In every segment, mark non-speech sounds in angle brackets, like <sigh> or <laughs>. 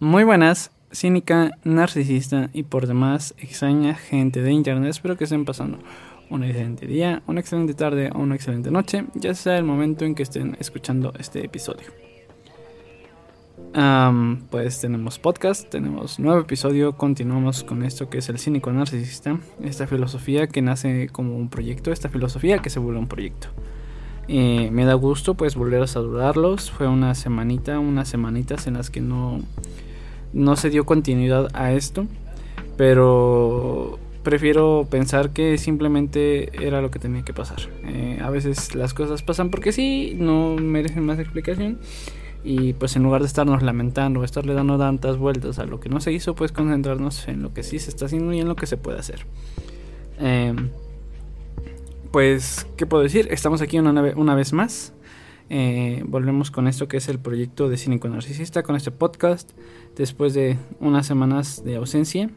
Muy buenas, cínica, narcisista y por demás extraña gente de internet. Espero que estén pasando un excelente día, una excelente tarde o una excelente noche, ya sea el momento en que estén escuchando este episodio. pues tenemos podcast, tenemos nuevo episodio, continuamos con esto que es el cínico narcisista, esta filosofía que nace como un proyecto, esta filosofía que se vuelve un proyecto. Eh, me da gusto pues volver a saludarlos, fue una semanita, unas semanitas en las que no no se dio continuidad a esto, pero prefiero pensar que simplemente era lo que tenía que pasar. Eh, a veces las cosas pasan porque sí, no merecen más explicación. Y pues en lugar de estarnos lamentando, estarle dando tantas vueltas a lo que no se hizo, pues concentrarnos en lo que sí se está haciendo y en lo que se puede hacer. Em, pues, ¿qué puedo decir? Estamos aquí una, una vez más. Eh, volvemos con esto que es el proyecto de Cínico Narcisista, con este podcast, después de unas semanas de ausencia.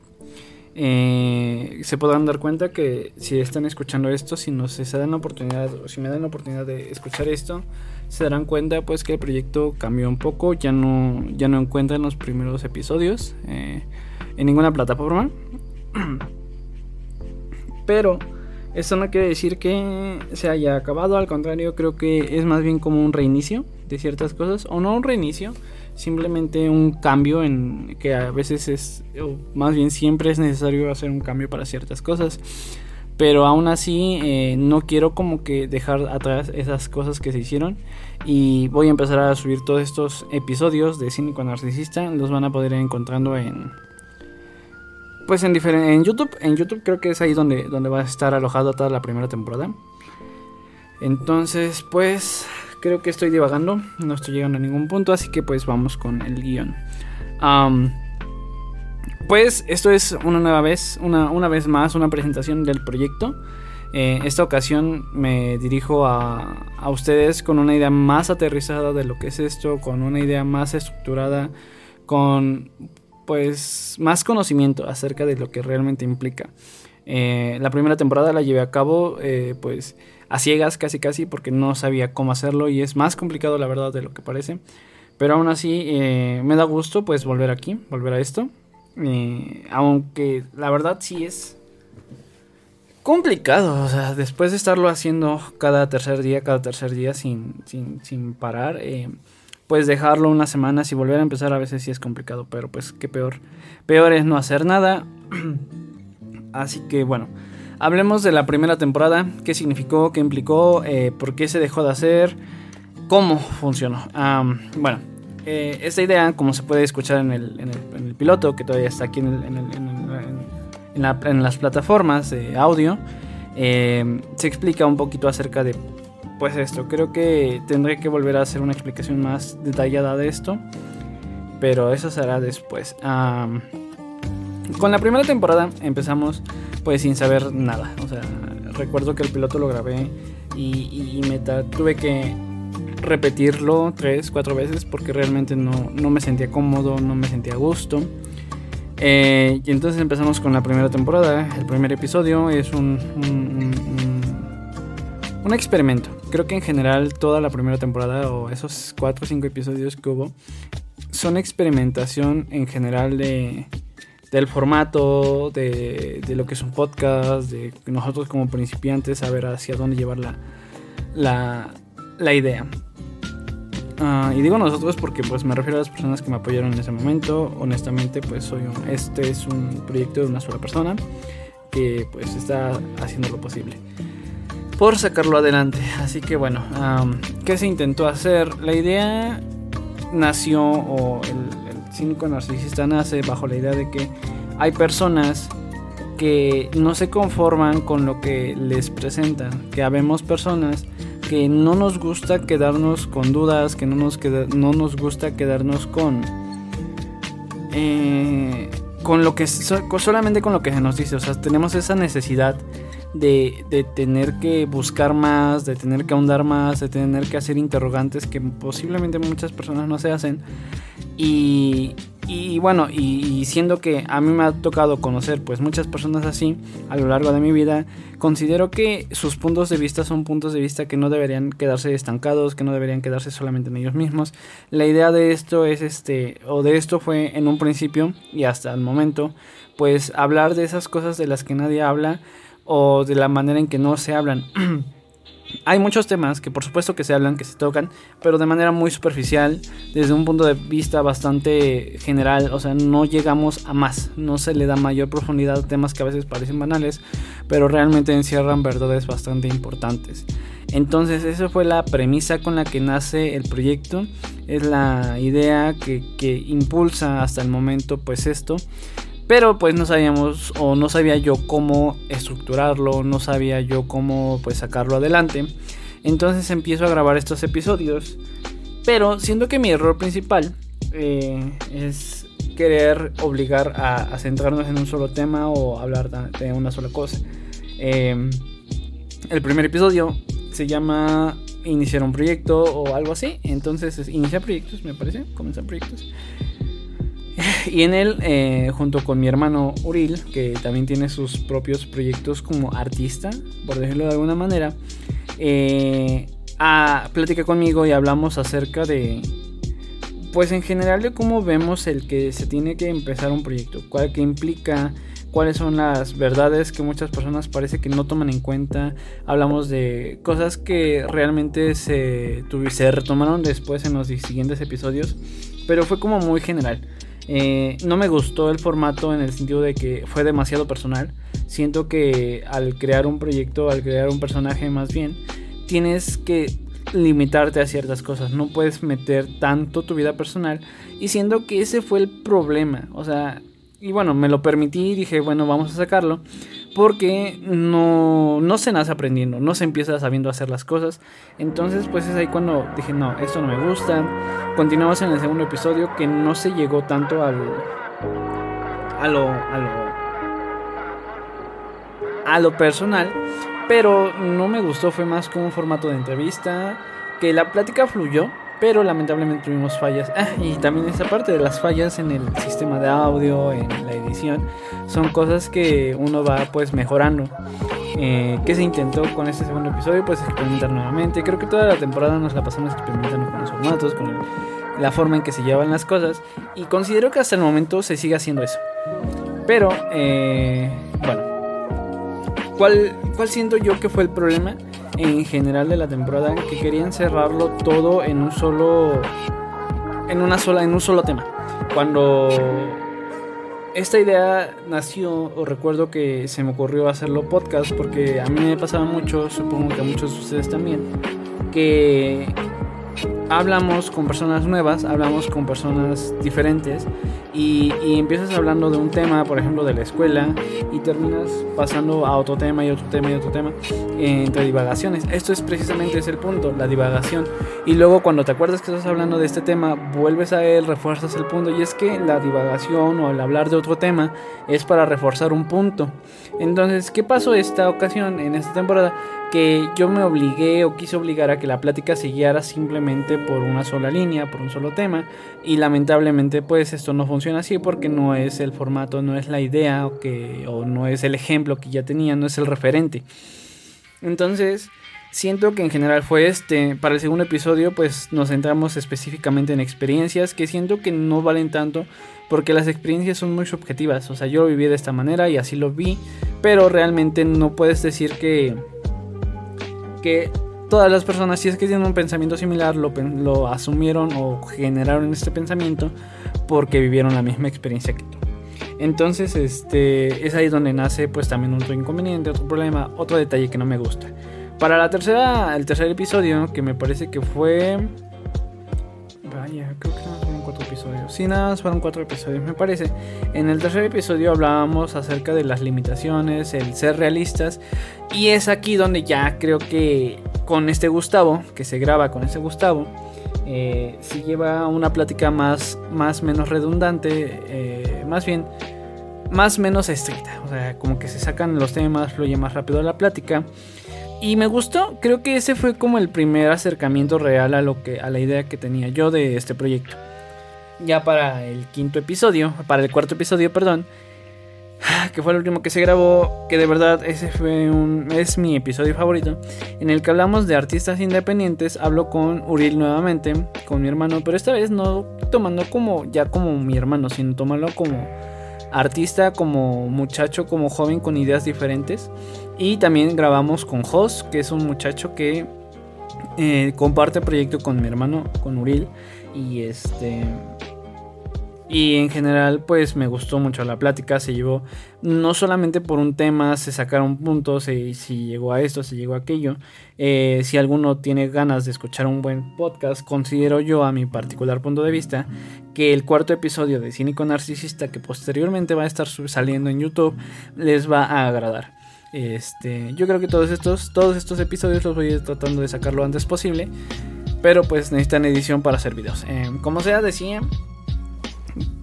Eh, se podrán dar cuenta que si están escuchando esto, si nos se dan la oportunidad, o si me dan la oportunidad de escuchar esto, se darán cuenta pues que el proyecto cambió un poco, ya no, ya no encuentran los primeros episodios eh, en ninguna plataforma. <clears throat> Pero esto no quiere decir que se haya acabado, al contrario, creo que es más bien como un reinicio de ciertas cosas, o no un reinicio, simplemente un cambio en que a veces es, o más bien siempre es necesario hacer un cambio para ciertas cosas. Pero aún así eh, no quiero como que dejar atrás esas cosas que se hicieron y voy a empezar a subir todos estos episodios de Cínico Narcisista. Los van a poder ir encontrando en, pues en, en YouTube, en YouTube creo que es ahí donde, donde va a estar alojado toda la primera temporada. Entonces, pues creo que estoy divagando, no estoy llegando a ningún punto, así que pues vamos con el guion. pues esto es una nueva vez, una, una, vez más, una presentación del proyecto. Eh, esta ocasión me dirijo a, a ustedes con una idea más aterrizada de lo que es esto, con una idea más estructurada, con pues más conocimiento acerca de lo que realmente implica. Eh, la primera temporada la llevé a cabo eh, pues a ciegas casi casi porque no sabía cómo hacerlo y es más complicado la verdad de lo que parece. Pero aún así eh, me da gusto pues volver aquí, volver a esto. aunque la verdad sí es complicado, o sea, después de estarlo haciendo cada tercer día, cada tercer día sin, sin, sin parar pues dejarlo unas semanas y volver a empezar a veces sí es complicado, pero pues qué peor. Peor es no hacer nada. <clears throat> Así que bueno, hablemos de la primera temporada, qué significó, qué implicó, eh, por qué se dejó de hacer, cómo funcionó. bueno, eh, esta idea, como se puede escuchar en el, piloto, que todavía está aquí en, las plataformas de audio, eh, se explica un poquito acerca de pues esto, creo que tendré que volver a hacer una explicación más detallada de esto, pero eso será después. con la primera temporada empezamos pues sin saber nada, o sea, recuerdo que el piloto lo grabé y, me tuve que repetirlo tres, cuatro veces porque realmente no, me sentía cómodo, no me sentía a gusto. Eh, y entonces empezamos con la primera temporada. El primer episodio es un, un experimento. Creo que en general toda la primera temporada o esos 4 o 5 episodios que hubo son experimentación en general de, del formato, de, de, lo que es un podcast, de nosotros como principiantes saber hacia dónde llevar la, la, la idea. Ah, y digo nosotros porque pues me refiero a las personas que me apoyaron en ese momento. Honestamente pues soy un, este es un proyecto de una sola persona que pues está haciendo lo posible por sacarlo adelante. Así que bueno, ¿qué se intentó hacer? La idea nació, o el, cínico narcisista nace bajo la idea de que hay personas que no se conforman con lo que les presentan, que habemos personas que no nos gusta quedarnos con dudas, que no nos, no nos gusta quedarnos con... Eh, con lo que solamente con lo que se nos dice, o sea, tenemos esa necesidad de, tener que buscar más, de tener que ahondar más, de tener que hacer interrogantes que posiblemente muchas personas no se hacen. Y, Y bueno, y, siendo que a mí me ha tocado conocer pues muchas personas así a lo largo de mi vida, considero que sus puntos de vista son puntos de vista que no deberían quedarse estancados, que no deberían quedarse solamente en ellos mismos. La idea de esto es este, o de esto fue en un principio y hasta el momento, pues hablar de esas cosas de las que nadie habla o de la manera en que no se hablan. <clears throat> Hay muchos temas que por supuesto que se hablan, que se tocan, pero de manera muy superficial, desde un punto de vista bastante general, o sea, no llegamos a más, no se le da mayor profundidad a temas que a veces parecen banales, pero realmente encierran verdades bastante importantes. Entonces, esa fue la premisa con la que nace el proyecto, es la idea que, que impulsa hasta el momento pues esto pero pues no sabíamos o no sabía yo cómo estructurarlo, no sabía yo cómo pues sacarlo adelante. Entonces empiezo a grabar estos episodios. Pero siento que mi error principal eh, es querer obligar a, centrarnos en un solo tema o hablar de una sola cosa. Em, el primer episodio se llama Iniciar un proyecto o algo así. Entonces es Iniciar proyectos, me parece. Comenzar proyectos. <laughs> Y en él, eh, junto con mi hermano Uril, que también tiene sus propios proyectos como artista, por decirlo de alguna manera, eh, a, platica conmigo y hablamos acerca de, pues en general de cómo vemos el que se tiene que empezar un proyecto, cuál que implica, cuáles son las verdades que muchas personas parece que no toman en cuenta. Hablamos de cosas que realmente se, se retomaron después en los siguientes episodios, pero fue como muy general. Eh, no me gustó el formato en el sentido de que fue demasiado personal. Siento que al crear un proyecto, al crear un personaje más bien, tienes que limitarte a ciertas cosas. No puedes meter tanto tu vida personal. Y siento que ese fue el problema. O sea, y bueno, me lo permití y dije, bueno, vamos a sacarlo. Porque no, no se nace aprendiendo, no se empieza sabiendo hacer las cosas. Entonces, pues es ahí cuando dije, no, esto no me gusta. Continuamos en el segundo episodio que no se llegó tanto al. a lo. a lo. a lo personal. Pero no me gustó, fue más como un formato de entrevista. Que la plática fluyó pero lamentablemente tuvimos fallas. Ah, y también esa parte de las fallas en el sistema de audio, en la edición, son cosas que uno va pues mejorando. Eh, que se intentó con este segundo episodio, pues experimentar nuevamente. Creo que toda la temporada nos la pasamos experimentando con los formatos, con la forma en que se llevan las cosas. Y considero que hasta el momento se sigue haciendo eso. Pero, eh, bueno, ¿cuál, ¿cuál siento yo que fue el problema? En general de la temporada que querían cerrarlo todo en un solo en una sola en un solo tema. Cuando esta idea nació o recuerdo que se me ocurrió hacerlo podcast porque a mí me pasaba mucho, supongo que a muchos de ustedes también, que hablamos con personas nuevas, hablamos con personas diferentes y, empiezas hablando de un tema, por ejemplo, de la escuela y terminas pasando a otro tema y otro tema y otro tema entre divagaciones. Esto es precisamente ese el punto, la divagación. Y luego cuando te acuerdas que estás hablando de este tema, vuelves a él, refuerzas el punto y es que la divagación o el hablar de otro tema es para reforzar un punto. Entonces, ¿qué pasó esta ocasión en esta temporada? que yo me obligué o quise obligar a que la plática se guiara simplemente por una sola línea, por un solo tema y lamentablemente pues esto no funciona así porque no es el formato, no es la idea o, que, o no es el ejemplo que ya tenía, no es el referente. Entonces siento que en general fue este. Para el segundo episodio pues nos centramos específicamente en experiencias que siento que no valen tanto porque las experiencias son muy subjetivas. O sea, yo lo viví de esta manera y así lo vi, pero realmente no puedes decir que que todas las personas, si es que tienen un pensamiento similar, lo, lo asumieron o generaron este pensamiento porque vivieron la misma experiencia que tú. Entonces, este, es ahí donde nace pues también otro inconveniente, otro problema, otro detalle que no me gusta. Para la tercera, el tercer episodio, que me parece que fue... Vaya, creo que fueron cuatro episodios. Sí, nada más fueron cuatro episodios, me parece. En el tercer episodio hablábamos acerca de las limitaciones, el ser realistas y es aquí donde ya creo que con este Gustavo, que se graba con este Gustavo, eh, se lleva una plática más, más menos redundante, eh, más bien más menos estricta. O sea, como que se sacan los temas, fluye más rápido la plática. Y me gustó, creo que ese fue como el primer acercamiento real a lo que a la idea que tenía yo de este proyecto. ya para el quinto episodio, para el cuarto episodio, perdón, <sighs> que fue el último que se grabó, que de verdad ese fue es mi episodio favorito, en el que hablamos de artistas independientes, hablo con Uriel nuevamente, con mi hermano, pero esta vez no tomando como ya como mi hermano, sino tomarlo como artista, como muchacho, como joven con ideas diferentes. Y también grabamos con Jos, que es un muchacho que eh, comparte proyecto con mi hermano, con Uriel. Y este y en general, pues me gustó mucho la plática. Se llevó no solamente por un tema, se sacaron puntos, si llegó a esto, se llegó a aquello. Eh, si alguno tiene ganas de escuchar un buen podcast, considero yo, a mi particular punto de vista, que el cuarto episodio de Cínico Narcisista, que posteriormente va a estar saliendo en YouTube, les va a agradar. Este, yo creo que todos estos, todos estos episodios los voy a ir tratando de sacar lo antes posible. Pero pues necesitan edición para hacer videos. Eh, como sea, decía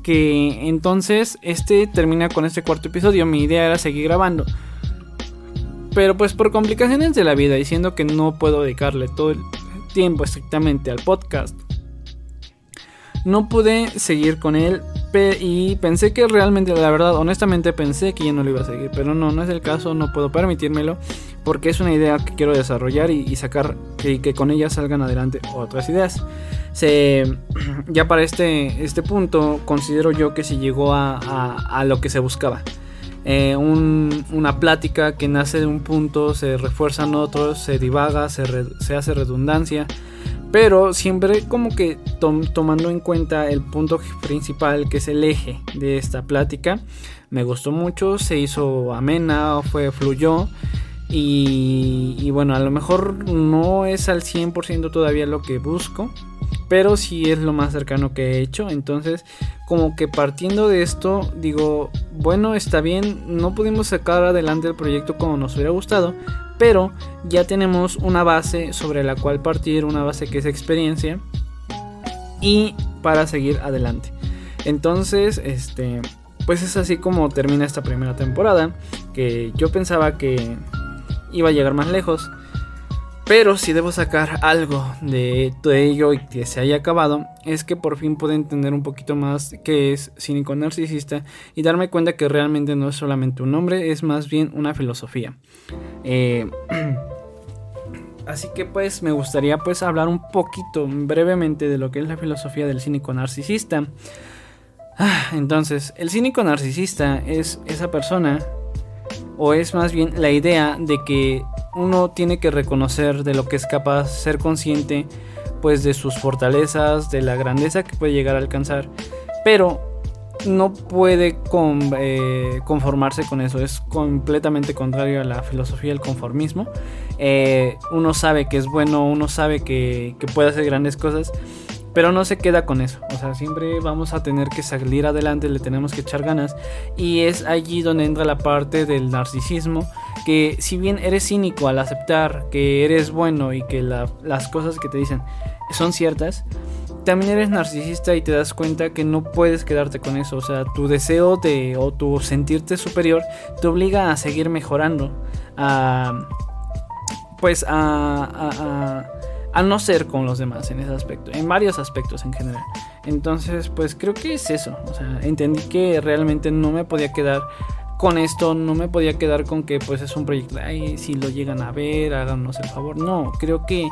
que entonces este termina con este cuarto episodio. Mi idea era seguir grabando. Pero pues por complicaciones de la vida, diciendo que no puedo dedicarle todo el tiempo estrictamente al podcast, no pude seguir con él y pensé que realmente, la verdad, honestamente pensé que ya no lo iba a seguir, pero no, no es el caso, no puedo permitírmelo porque es una idea que quiero desarrollar y, sacar y que con ella salgan adelante otras ideas. Se, <clears throat> ya para este, este punto considero yo que se llegó a, lo que se buscaba. Eh, una plática que nace de un punto, se refuerzan otros, se divaga, se, se hace redundancia, pero siempre como que tomando en cuenta el punto principal que es el eje de esta plática. Me gustó mucho, se hizo amena, fue fluyó y, bueno, a lo mejor no es al 100% todavía lo que busco, pero sí es lo más cercano que he hecho. Entonces, como que partiendo de esto, digo, bueno, está bien, no pudimos sacar adelante el proyecto como nos hubiera gustado, pero ya tenemos una base sobre la cual partir, una base que es experiencia y para seguir adelante. Entonces, este, pues es así como termina esta primera temporada, que yo pensaba que iba a llegar más lejos. Pero si debo sacar algo de todo ello y que se haya acabado, es que por fin pude entender un poquito más qué es cínico narcisista y darme cuenta que realmente no es solamente un nombre, es más bien una filosofía. Eh, <clears throat> así que pues me gustaría pues hablar un poquito brevemente de lo que es la filosofía del cínico narcisista. Ah, entonces, el cínico narcisista es esa persona o es más bien la idea de que uno tiene que reconocer de lo que es capaz, ser consciente pues de sus fortalezas, de la grandeza que puede llegar a alcanzar, pero no puede eh, conformarse con eso, es completamente contrario a la filosofía del conformismo. Eh, uno sabe que es bueno, uno sabe que, que puede hacer grandes cosas, pero no se queda con eso. O sea, siempre vamos a tener que salir adelante, le tenemos que echar ganas. Y es allí donde entra la parte del narcisismo. Que si bien eres cínico al aceptar que eres bueno y que las cosas que te dicen son ciertas, también eres narcisista y te das cuenta que no puedes quedarte con eso. O sea, tu deseo de o tu sentirte superior te obliga a seguir mejorando. A, pues a a no ser con los demás en ese aspecto, en varios aspectos en general. Entonces, pues creo que es eso. O sea, entendí que realmente no me podía quedar con esto, no me podía quedar con que pues es un proyecto, ay, si lo llegan a ver, háganos el favor. No, creo que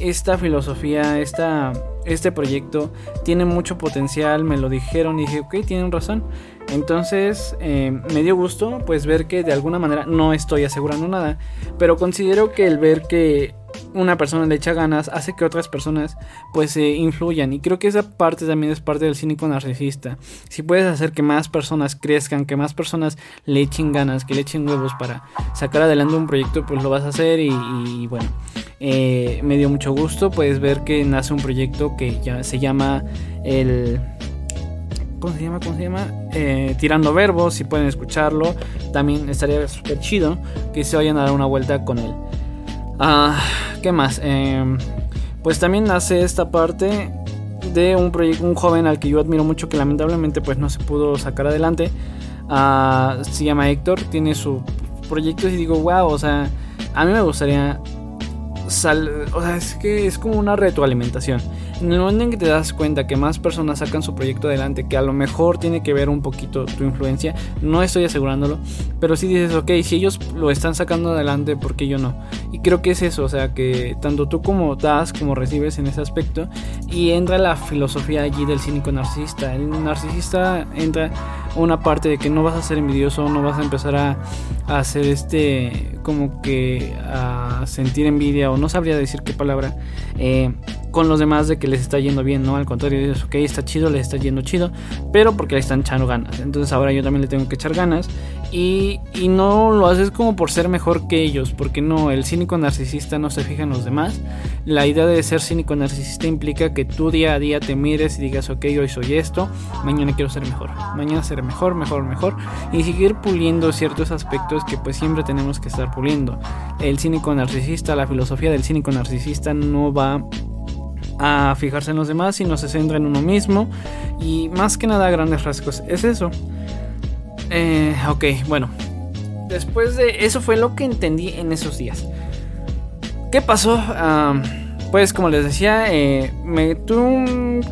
esta filosofía, esta, este proyecto tiene mucho potencial, me lo dijeron y dije, ok, tienen razón. Entonces eh, me dio gusto pues ver que de alguna manera no estoy asegurando nada, pero considero que el ver que una persona le echa ganas hace que otras personas pues se influyan y creo que esa parte también es parte del cínico narcisista si puedes hacer que más personas crezcan que más personas le echen ganas que le echen huevos para sacar adelante un proyecto pues lo vas a hacer y, bueno eh, me dio mucho gusto pues ver que nace un proyecto que ya se llama el ¿Cómo se llama? ¿Cómo se llama? Eh, tirando verbos, si pueden escucharlo. También estaría súper chido que se vayan a dar una vuelta con él. Ah, ¿Qué más? Em, pues también nace esta parte de un proyecto, un joven al que yo admiro mucho que lamentablemente pues no se pudo sacar adelante. Ah, se llama Héctor, tiene su proyecto y digo, wow, o sea, a mí me gustaría... Sal o sea, es que es como una retroalimentación. En el momento en que te das cuenta que más personas sacan su proyecto adelante, que a lo mejor tiene que ver un poquito tu influencia, no estoy asegurándolo, pero si dices, ok, si ellos lo están sacando adelante, ¿por qué yo no? Y creo que es eso, o sea, que tanto tú como das, como recibes en ese aspecto, y entra la filosofía allí del cínico narcisista. El narcisista entra una parte de que no vas a ser envidioso, no vas a empezar a, a hacer este, como que a sentir envidia, o no sabría decir qué palabra. Eh, con los demás de que les está yendo bien, ¿no? Al contrario, dices, ok, está chido, les está yendo chido, pero porque le están echando ganas. Entonces ahora yo también le tengo que echar ganas y, y, no lo haces como por ser mejor que ellos, porque no, el cínico narcisista no se fija en los demás. La idea de ser cínico narcisista implica que tú día a día te mires y digas, ok, hoy soy esto, mañana quiero ser mejor, mañana seré mejor, mejor, mejor, y seguir puliendo ciertos aspectos que pues siempre tenemos que estar puliendo. El cínico narcisista, la filosofía del cínico narcisista no va a fijarse en los demás, sino se centra en uno mismo. Y más que nada, grandes rasgos, es eso. Eh, ok, bueno. Después de eso fue lo que entendí en esos días. ¿Qué pasó? pues como les decía, eh, me tuve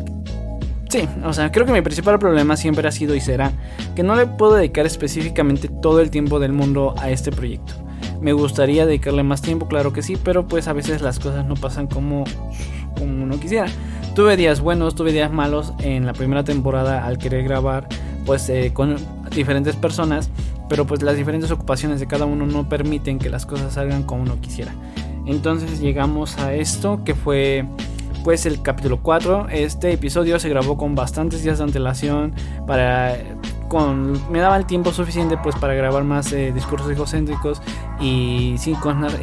Sí, o sea, creo que mi principal problema siempre ha sido y será que no le puedo dedicar específicamente todo el tiempo del mundo a este proyecto. Me gustaría dedicarle más tiempo, claro que sí, pero pues a veces las cosas no pasan como uno quisiera. Tuve días buenos, tuve días malos en la primera temporada al querer grabar pues eh, con diferentes personas, pero pues las diferentes ocupaciones de cada uno no permiten que las cosas salgan como uno quisiera. Entonces llegamos a esto que fue pues el capítulo 4. Este episodio se grabó con bastantes días de antelación para me daba el tiempo suficiente pues para grabar más eh, discursos egocéntricos y,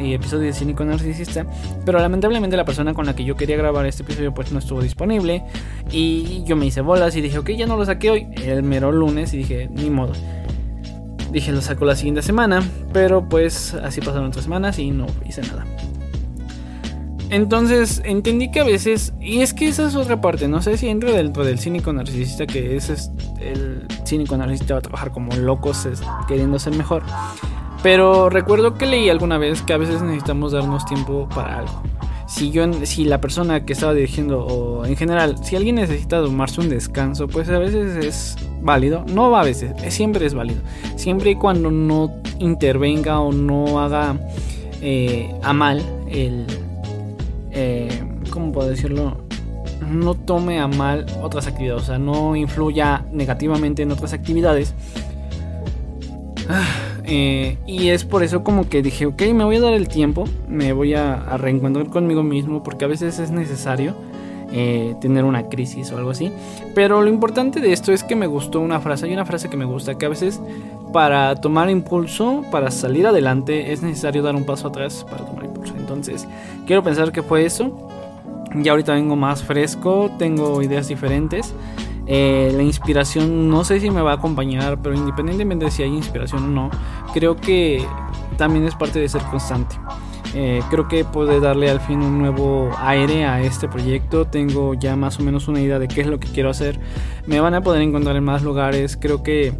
y episodios de cínico narcisista. Pero lamentablemente la persona con la que yo quería grabar este episodio pues no estuvo disponible. Y yo me hice bolas y dije ok ya no lo saqué hoy el mero lunes y dije ni modo dije lo saco la siguiente semana pero pues así pasaron tres semanas y no hice nada. Entonces entendí que a veces, y es que esa es otra parte, no sé si entra dentro del cínico narcisista, que es el cínico narcisista va a trabajar como locos queriendo ser mejor. Pero recuerdo que leí alguna vez que a veces necesitamos darnos tiempo para algo. Si, yo, si la persona que estaba dirigiendo, o en general, si alguien necesita tomarse un descanso, pues a veces es válido. No a veces, siempre es válido. Siempre y cuando no intervenga o no haga eh, a mal el eh, ¿cómo puedo decirlo? No tome a mal otras actividades, o sea, no influya negativamente en otras actividades. Ah, eh, y es por eso como que dije, ok, me voy a dar el tiempo, me voy a, reencontrar conmigo mismo, porque a veces es necesario eh, tener una crisis o algo así. Pero lo importante de esto es que me gustó una frase, hay una frase que me gusta, que a veces para tomar impulso, para salir adelante, es necesario dar un paso atrás para tomar impulso. Entonces, quiero pensar que fue eso. Ya ahorita vengo más fresco, tengo ideas diferentes. Eh, la inspiración no sé si me va a acompañar, pero independientemente de si hay inspiración o no, creo que también es parte de ser constante. Eh, creo que puede darle al fin un nuevo aire a este proyecto. Tengo ya más o menos una idea de qué es lo que quiero hacer. Me van a poder encontrar en más lugares. Creo que,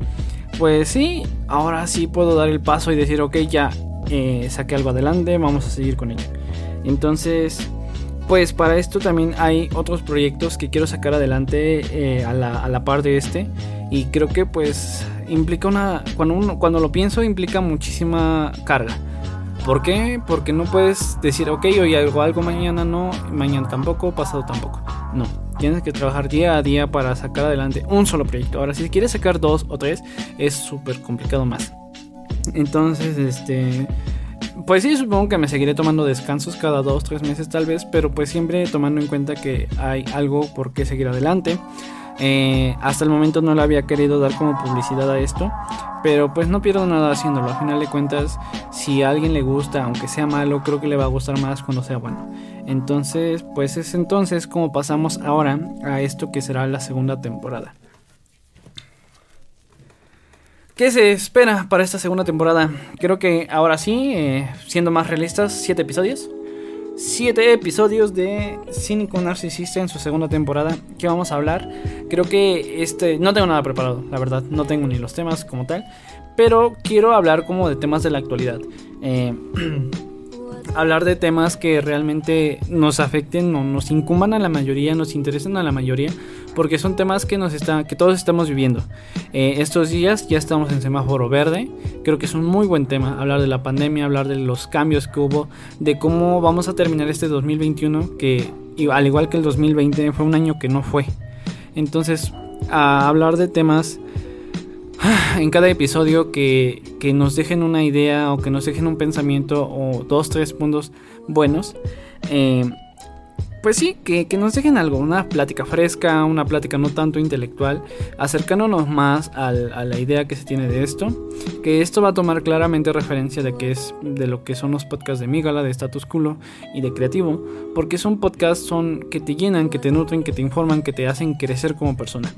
pues sí, ahora sí puedo dar el paso y decir, ok, ya eh, saqué algo adelante, vamos a seguir con ello. Entonces, pues para esto también hay otros proyectos que quiero sacar adelante eh, a, la, a, la, par de este. Y creo que pues implica una... Cuando, uno, cuando lo pienso implica muchísima carga. ¿Por qué? Porque no puedes decir, ok, hoy hago algo, mañana no, mañana tampoco, pasado tampoco. No, tienes que trabajar día a día para sacar adelante un solo proyecto. Ahora, si quieres sacar dos o tres, es súper complicado más. Entonces, este... Pues sí, supongo que me seguiré tomando descansos cada dos, tres meses tal vez, pero pues siempre tomando en cuenta que hay algo por qué seguir adelante. Eh, hasta el momento no le había querido dar como publicidad a esto, pero pues no pierdo nada haciéndolo. A final de cuentas, si a alguien le gusta, aunque sea malo, creo que le va a gustar más cuando sea bueno. Entonces, pues es entonces como pasamos ahora a esto que será la segunda temporada. ¿Qué se espera para esta segunda temporada? Creo que ahora sí, eh, siendo más realistas, 7 episodios. 7 episodios de Cínico Narcisista en su segunda temporada que vamos a hablar. Creo que este no tengo nada preparado, la verdad, no tengo ni los temas como tal, pero quiero hablar como de temas de la actualidad. Eh, <clears throat> hablar de temas que realmente nos afecten o nos incumban a la mayoría, nos interesen a la mayoría, porque son temas que nos está, que todos estamos viviendo. Eh, estos días ya estamos en semáforo verde, creo que es un muy buen tema hablar de la pandemia, hablar de los cambios que hubo, de cómo vamos a terminar este 2021, que al igual que el 2020 fue un año que no fue. Entonces, a hablar de temas <sighs> en cada episodio que, nos dejen una idea o que nos dejen un pensamiento o dos, tres puntos buenos. Eh, pues sí, que, nos dejen algo, una plática fresca, una plática no tanto intelectual, acercándonos más a la idea que se tiene de esto, que esto va a tomar claramente referencia de que es de lo que son los podcasts de Migala, de Status Culo y de Creativo, porque son podcasts son que te llenan, que te nutren, que te informan, que te hacen crecer como persona.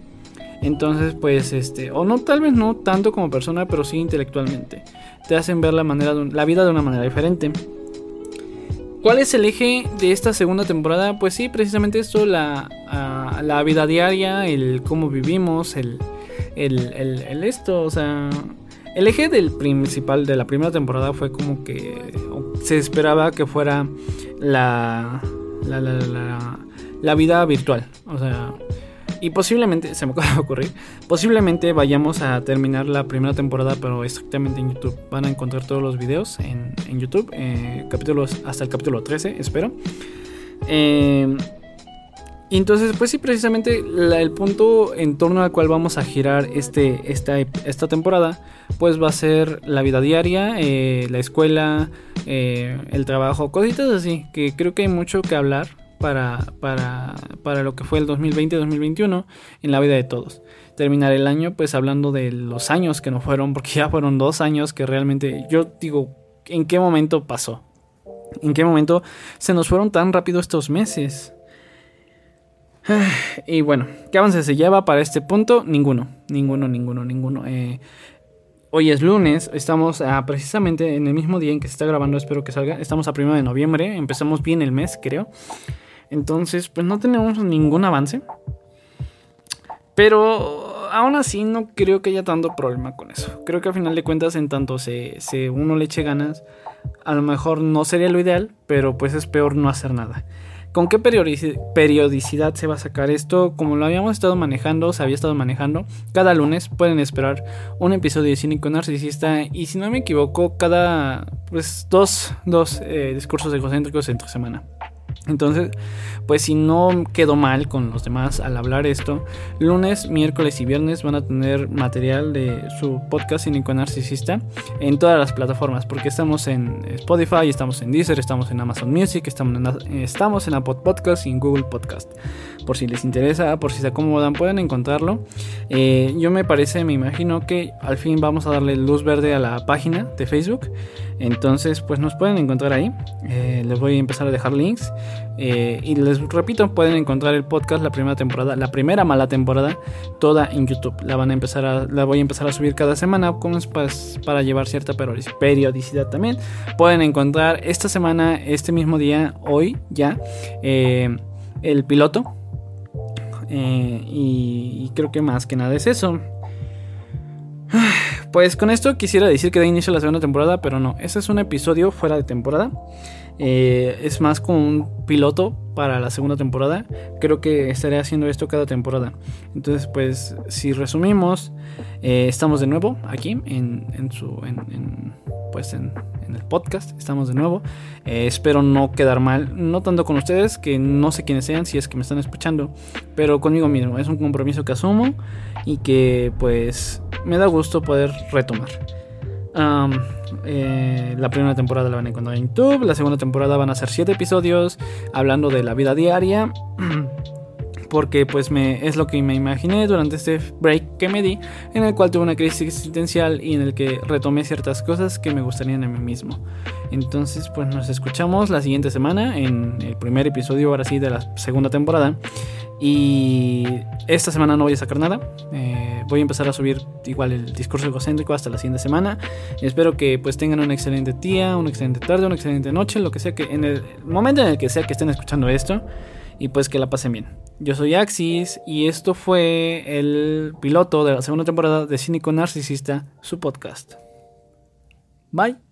Entonces, pues, este, o no, tal vez no tanto como persona, pero sí intelectualmente. Te hacen ver la, manera la vida de una manera diferente. ¿Cuál es el eje de esta segunda temporada? Pues sí, precisamente esto, la, la vida diaria, el cómo vivimos, el, el, el, esto, o sea, el eje del principal de la primera temporada fue como que se esperaba que fuera la, la, la, la, la vida virtual, o sea, y posiblemente, se me <laughs> acaba de ocurrir, posiblemente vayamos a terminar la primera temporada, pero exactamente en YouTube. Van a encontrar todos los videos en, YouTube, eh, capítulos hasta el capítulo 13, espero. Eh, y entonces, pues sí, precisamente el punto en torno al cual vamos a girar este, esta, esta temporada, pues va a ser la vida diaria, eh, la escuela, el trabajo, cositas así, que creo que hay mucho que hablar para, para, para lo que fue el 2020-2021 en la vida de todos. Terminar el año pues hablando de los años que no fueron, <laughs> porque ya fueron dos años que realmente yo digo, ¿en qué momento pasó? ¿En qué momento se nos fueron tan rápido estos meses? <sighs> Y bueno, ¿qué avance se lleva para este punto? Ninguno, ninguno, ninguno, ninguno. Eh, hoy es lunes, estamos precisamente en el mismo día en que se está grabando, espero que salga. Estamos a 1 de noviembre, empezamos bien el mes, creo. Entonces, pues no tenemos ningún avance. Pero aún así no creo que haya tanto problema con eso. Creo que al final de cuentas, en tanto se, uno le eche ganas, a lo mejor no sería lo ideal, pero pues es peor no hacer nada. ¿Con qué periodicidad se va a sacar esto? Como lo habíamos estado manejando, se había estado manejando, cada lunes pueden esperar un episodio de Cínico Narcisista y si no me equivoco, cada pues dos, dos eh, discursos egocéntricos entre semana. Entonces, pues si no quedó mal con los demás al hablar esto, lunes, miércoles y viernes van a tener material de su podcast Cínico Narcisista en todas las plataformas, porque estamos en Spotify, estamos en Deezer, estamos en Amazon Music, estamos en, estamos en Apple Podcast y en Google Podcast. Por si les interesa, por si se acomodan, pueden encontrarlo. Eh, yo me parece, me imagino que al fin vamos a darle luz verde a la página de Facebook. Entonces, pues nos pueden encontrar ahí. Eh, les voy a empezar a dejar links. Eh, y les repito, pueden encontrar el podcast, la primera temporada, la primera mala temporada, toda en YouTube. La van a empezar a, la voy a empezar a subir cada semana con, pues, para llevar cierta periodicidad también. Pueden encontrar esta semana, este mismo día, hoy ya, eh, el piloto. y creo que más que nada es eso. <sighs> Pues con esto quisiera decir que da inicio a la segunda temporada, pero no, ese es un episodio fuera de temporada. Eh, es más como un piloto para la segunda temporada. Creo que estaré haciendo esto cada temporada. Entonces, pues, si resumimos, eh, estamos de nuevo aquí en, su, pues en, el podcast. Estamos de nuevo. Eh, espero no quedar mal, no tanto con ustedes, que no sé quiénes sean, si es que me están escuchando, pero conmigo mismo. Es un compromiso que asumo y que, pues, me da gusto poder retomar. Eh, la primera temporada la van a encontrar en YouTube. La segunda temporada van a ser 7 episodios hablando de la vida diaria. <clears throat> Porque pues es lo que me imaginé durante este break que me di. En el cual tuve una crisis existencial y en el que retomé ciertas cosas que me gustarían en mí mismo. Entonces pues nos escuchamos la siguiente semana en el primer episodio ahora sí de la segunda temporada. Y esta semana no voy a sacar nada. Eh, voy a empezar a subir igual el discurso egocéntrico hasta la siguiente semana. Espero que pues tengan una excelente día, una excelente tarde, una excelente noche, lo que sea que en el momento en el que sea que estén escuchando esto. Y pues que la pasen bien. Yo soy Axis y esto fue el piloto de la segunda temporada de Cínico Narcisista, su podcast. Bye.